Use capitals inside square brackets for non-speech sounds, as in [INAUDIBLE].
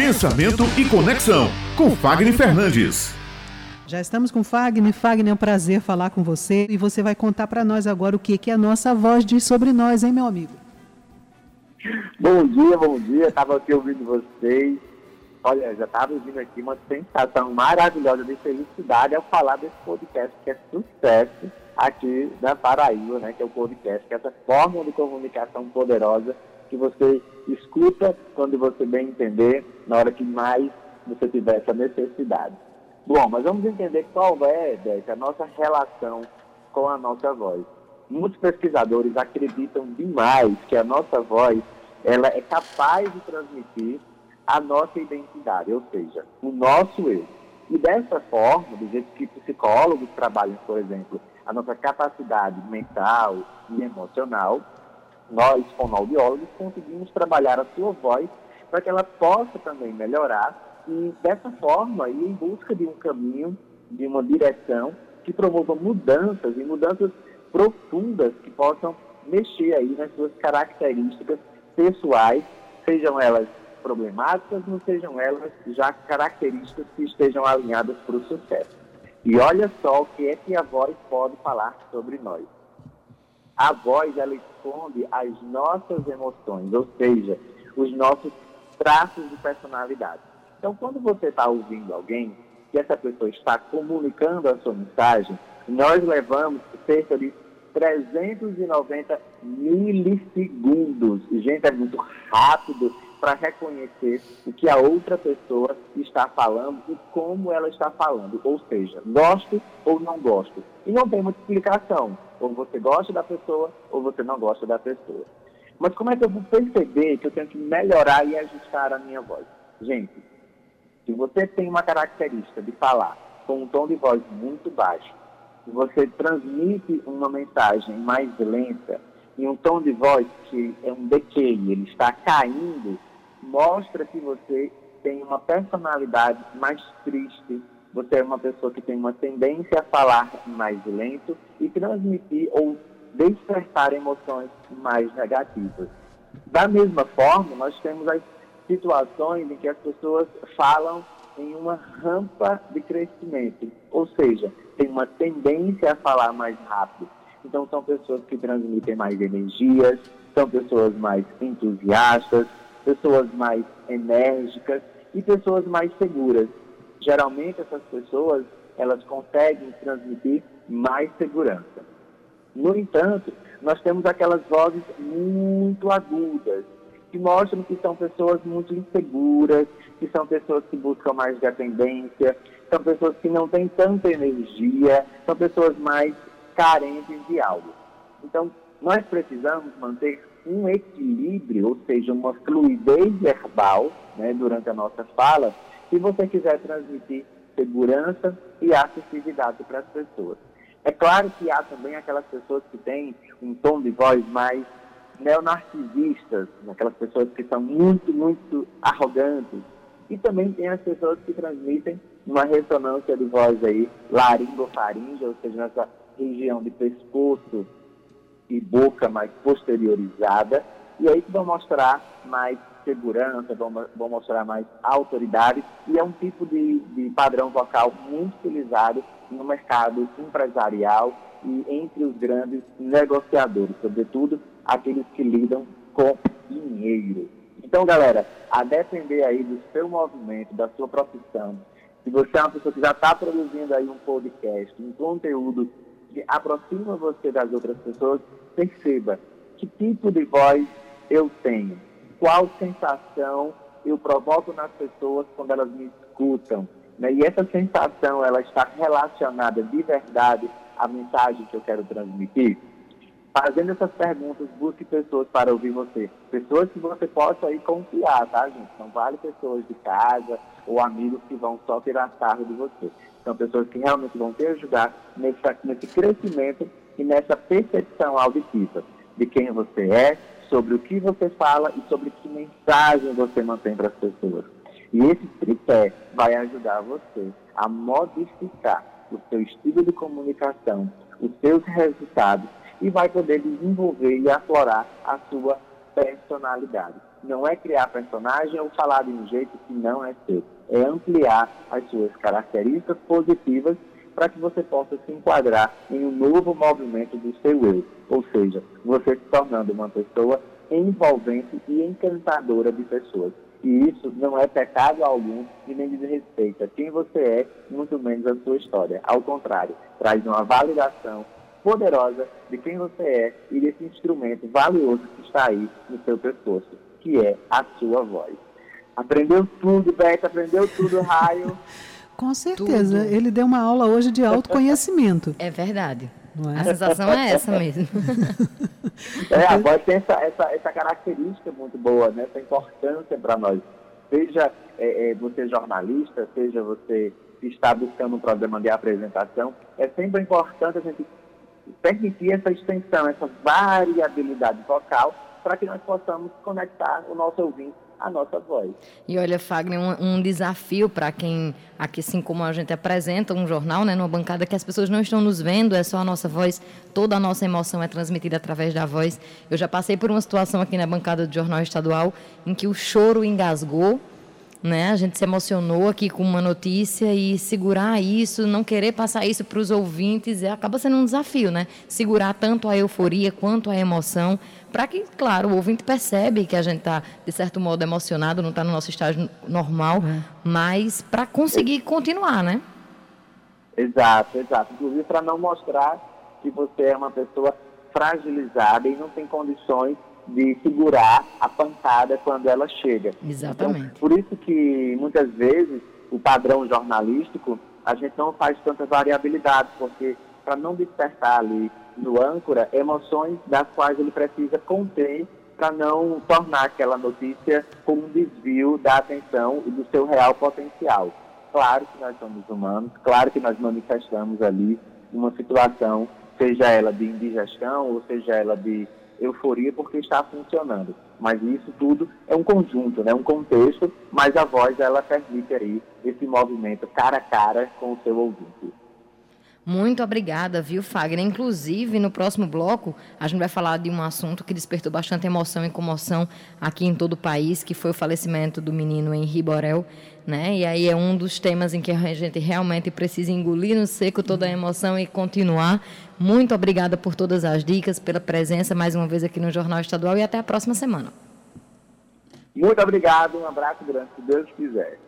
Pensamento e Conexão, com Fagner Fernandes. Já estamos com Fagner. Fagner, é um prazer falar com você. E você vai contar para nós agora o que, que a nossa voz diz sobre nós, hein, meu amigo? Bom dia, bom dia. Estava aqui ouvindo vocês. Olha, já estava ouvindo aqui uma sensação maravilhosa de felicidade ao falar desse podcast que é sucesso aqui na Paraíba, né? Que é o podcast, que é essa forma de comunicação poderosa que você escuta quando você bem entender, na hora que mais você tiver essa necessidade. Bom, mas vamos entender qual é, a nossa relação com a nossa voz. Muitos pesquisadores acreditam demais que a nossa voz ela é capaz de transmitir a nossa identidade, ou seja, o nosso eu. E dessa forma, do jeito que psicólogos trabalham, por exemplo, a nossa capacidade mental e emocional, nós, fonoaudiólogos, conseguimos trabalhar a sua voz para que ela possa também melhorar e, dessa forma, ir em busca de um caminho, de uma direção que promova mudanças e mudanças profundas que possam mexer aí nas suas características pessoais, sejam elas problemáticas, não sejam elas já características que estejam alinhadas para o sucesso. E olha só o que é que a voz pode falar sobre nós. A voz, ela esconde as nossas emoções, ou seja, os nossos traços de personalidade. Então, quando você está ouvindo alguém, que essa pessoa está comunicando a sua mensagem, nós levamos cerca de 390 milissegundos. Gente, é muito rápido para reconhecer o que a outra pessoa está falando e como ela está falando. Ou seja, gosto ou não gosto. E não tem muita explicação. Ou você gosta da pessoa ou você não gosta da pessoa. Mas como é que eu vou perceber que eu tenho que melhorar e ajustar a minha voz? Gente, se você tem uma característica de falar com um tom de voz muito baixo, você transmite uma mensagem mais lenta, em um tom de voz que é um decay, ele está caindo, mostra que você tem uma personalidade mais triste, você é uma pessoa que tem uma tendência a falar mais lento e transmitir ou despertar emoções mais negativas. Da mesma forma, nós temos as situações em que as pessoas falam em uma rampa de crescimento, ou seja, tem uma tendência a falar mais rápido. Então, são pessoas que transmitem mais energias, são pessoas mais entusiastas, pessoas mais enérgicas e pessoas mais seguras. Geralmente, essas pessoas elas conseguem transmitir mais segurança. No entanto, nós temos aquelas vozes muito agudas, que mostram que são pessoas muito inseguras, que são pessoas que buscam mais dependência, são pessoas que não têm tanta energia, são pessoas mais carentes de algo. Então, nós precisamos manter um equilíbrio, ou seja, uma fluidez verbal né, durante a nossa fala, se você quiser transmitir segurança e acessibilidade para as pessoas. É claro que há também aquelas pessoas que têm um tom de voz mais neonarcisistas, aquelas pessoas que são muito, muito arrogantes. E também tem as pessoas que transmitem uma ressonância de voz aí, laringofaringe, ou seja, nessa região de pescoço e boca mais posteriorizada, e aí que vão mostrar mais segurança, vão, mostrar mais autoridade, e é um tipo de, de padrão vocal muito utilizado no mercado empresarial e entre os grandes negociadores, sobretudo aqueles que lidam com dinheiro. Então, galera, a depender aí do seu movimento, da sua profissão, se você é uma pessoa que já está produzindo aí um podcast, um conteúdo que aproxima você das outras pessoas, perceba que tipo de voz eu tenho, qual sensação eu provoco nas pessoas quando elas me escutam. Né? E essa sensação, ela está relacionada de verdade à mensagem que eu quero transmitir? Fazendo essas perguntas, busque pessoas para ouvir você. Pessoas que você possa aí confiar, tá, gente? Não vale pessoas de casa ou amigos que vão só tirar sarro de você. São pessoas que realmente vão te ajudar nesse, nesse crescimento e nessa percepção auditiva de quem você é, sobre o que você fala e sobre que mensagem você mantém para as pessoas. E esse tripé vai ajudar você a modificar o seu estilo de comunicação, os seus resultados e vai poder desenvolver e aflorar a sua personalidade. não é criar personagem ou falar de um jeito que não é seu. É ampliar as suas características positivas para que você possa se enquadrar em um novo movimento do seu eu. Ou seja, você se tornando uma pessoa envolvente e encantadora de pessoas. E isso não é pecado algum e nem desrespeita quem você é, muito menos a sua história. Ao contrário, traz uma validação poderosa de quem você é e desse instrumento valioso que está aí no seu pescoço, que é a sua voz. Aprendeu tudo, Beto, aprendeu tudo, Raio. [LAUGHS] Com certeza. Tudo. Ele deu uma aula hoje de autoconhecimento. É verdade. É? A sensação é essa mesmo. [LAUGHS] É, a voz tem essa, essa, essa característica muito boa, né? essa importância para nós. Seja é, é, você jornalista, seja você que está buscando um programa de apresentação, é sempre importante a gente permitir essa extensão, essa variabilidade vocal, para que nós possamos conectar o nosso ouvinte à nossa voz. E olha, Fagner, um, um desafio para quem, aqui assim como a gente apresenta um jornal, né, numa bancada que as pessoas não estão nos vendo, é só a nossa voz, toda a nossa emoção é transmitida através da voz. Eu já passei por uma situação aqui na bancada do Jornal Estadual em que o choro engasgou, né? A gente se emocionou aqui com uma notícia e segurar isso, não querer passar isso para os ouvintes, é, acaba sendo um desafio, né? Segurar tanto a euforia quanto a emoção, para que, claro, o ouvinte percebe que a gente está, de certo modo, emocionado, não está no nosso estágio normal, é. mas para conseguir continuar, né? Exato, exato. Inclusive para não mostrar que você é uma pessoa fragilizada e não tem condições de segurar a pancada quando ela chega. Exatamente. Então, por isso que muitas vezes o padrão jornalístico a gente não faz tanta variabilidade, porque para não despertar ali no âncora emoções das quais ele precisa conter para não tornar aquela notícia com um desvio da atenção e do seu real potencial. Claro que nós somos humanos, claro que nós manifestamos ali uma situação, seja ela de indigestão ou seja ela de euforia porque está funcionando. Mas isso tudo é um conjunto, né? um contexto, mas a voz ela permite aí esse movimento cara a cara com o seu ouvinte. Muito obrigada, viu, Fagner? Inclusive, no próximo bloco, a gente vai falar de um assunto que despertou bastante emoção e comoção aqui em todo o país, que foi o falecimento do menino Henri Borel, né? E aí é um dos temas em que a gente realmente precisa engolir no seco toda a emoção e continuar. Muito obrigada por todas as dicas, pela presença mais uma vez aqui no Jornal Estadual e até a próxima semana. Muito obrigado, um abraço grande, se Deus quiser.